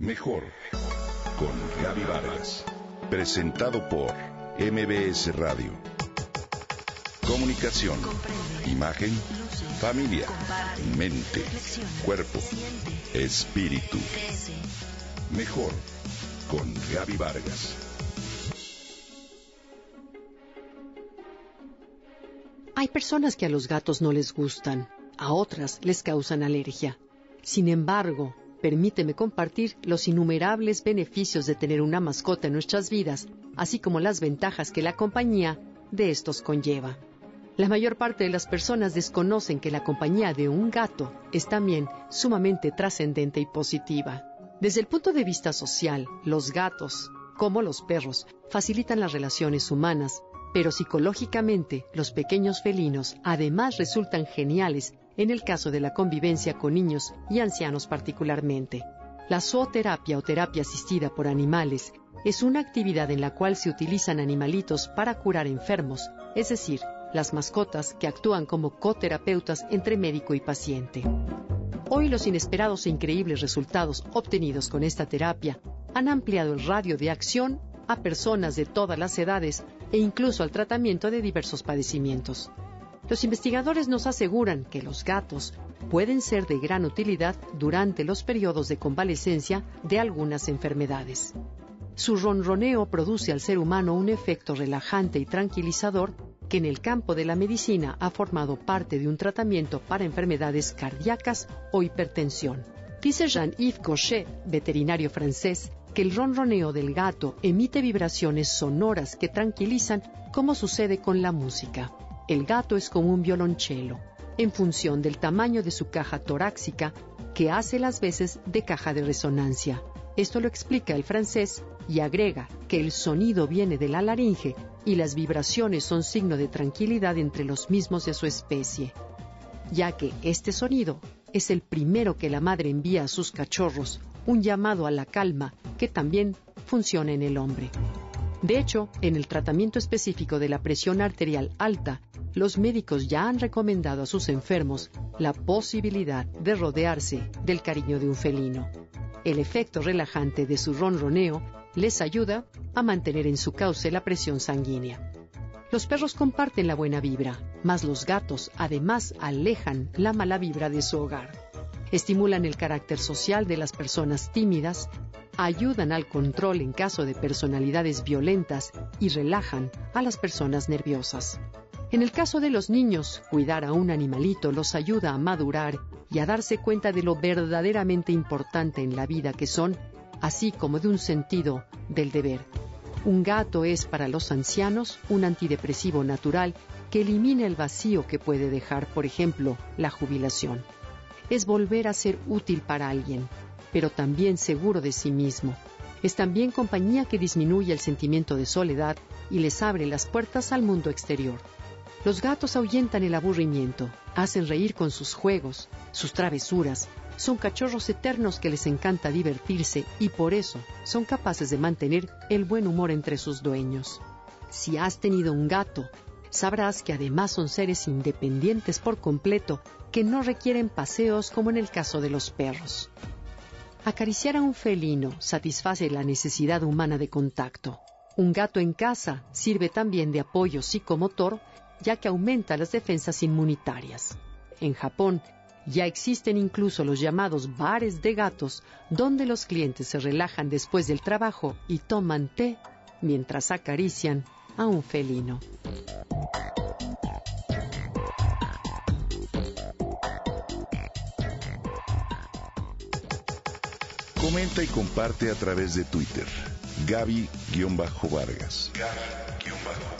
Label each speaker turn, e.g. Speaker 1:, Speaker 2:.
Speaker 1: Mejor con Gaby Vargas. Presentado por MBS Radio. Comunicación, imagen, familia, mente, cuerpo, espíritu. Mejor con Gaby Vargas.
Speaker 2: Hay personas que a los gatos no les gustan, a otras les causan alergia. Sin embargo, permíteme compartir los innumerables beneficios de tener una mascota en nuestras vidas, así como las ventajas que la compañía de estos conlleva. La mayor parte de las personas desconocen que la compañía de un gato es también sumamente trascendente y positiva. Desde el punto de vista social, los gatos, como los perros, facilitan las relaciones humanas, pero psicológicamente los pequeños felinos además resultan geniales en el caso de la convivencia con niños y ancianos particularmente. La zooterapia o terapia asistida por animales es una actividad en la cual se utilizan animalitos para curar enfermos, es decir, las mascotas que actúan como coterapeutas entre médico y paciente. Hoy los inesperados e increíbles resultados obtenidos con esta terapia han ampliado el radio de acción a personas de todas las edades e incluso al tratamiento de diversos padecimientos. Los investigadores nos aseguran que los gatos pueden ser de gran utilidad durante los periodos de convalecencia de algunas enfermedades. Su ronroneo produce al ser humano un efecto relajante y tranquilizador que en el campo de la medicina ha formado parte de un tratamiento para enfermedades cardíacas o hipertensión. Dice Jean-Yves Gaucher, veterinario francés, que el ronroneo del gato emite vibraciones sonoras que tranquilizan como sucede con la música. El gato es como un violonchelo, en función del tamaño de su caja torácica, que hace las veces de caja de resonancia. Esto lo explica el francés y agrega que el sonido viene de la laringe y las vibraciones son signo de tranquilidad entre los mismos de su especie, ya que este sonido es el primero que la madre envía a sus cachorros, un llamado a la calma que también funciona en el hombre. De hecho, en el tratamiento específico de la presión arterial alta, los médicos ya han recomendado a sus enfermos la posibilidad de rodearse del cariño de un felino. El efecto relajante de su ronroneo les ayuda a mantener en su cauce la presión sanguínea. Los perros comparten la buena vibra, mas los gatos además alejan la mala vibra de su hogar. Estimulan el carácter social de las personas tímidas, ayudan al control en caso de personalidades violentas y relajan a las personas nerviosas. En el caso de los niños, cuidar a un animalito los ayuda a madurar y a darse cuenta de lo verdaderamente importante en la vida que son, así como de un sentido del deber. Un gato es para los ancianos un antidepresivo natural que elimina el vacío que puede dejar, por ejemplo, la jubilación. Es volver a ser útil para alguien, pero también seguro de sí mismo. Es también compañía que disminuye el sentimiento de soledad y les abre las puertas al mundo exterior. Los gatos ahuyentan el aburrimiento, hacen reír con sus juegos, sus travesuras. Son cachorros eternos que les encanta divertirse y por eso son capaces de mantener el buen humor entre sus dueños. Si has tenido un gato, sabrás que además son seres independientes por completo que no requieren paseos como en el caso de los perros. Acariciar a un felino satisface la necesidad humana de contacto. Un gato en casa sirve también de apoyo psicomotor ya que aumenta las defensas inmunitarias. En Japón, ya existen incluso los llamados bares de gatos, donde los clientes se relajan después del trabajo y toman té mientras acarician a un felino.
Speaker 1: Comenta y comparte a través de Twitter. Gaby-Vargas. Gaby-Vargas.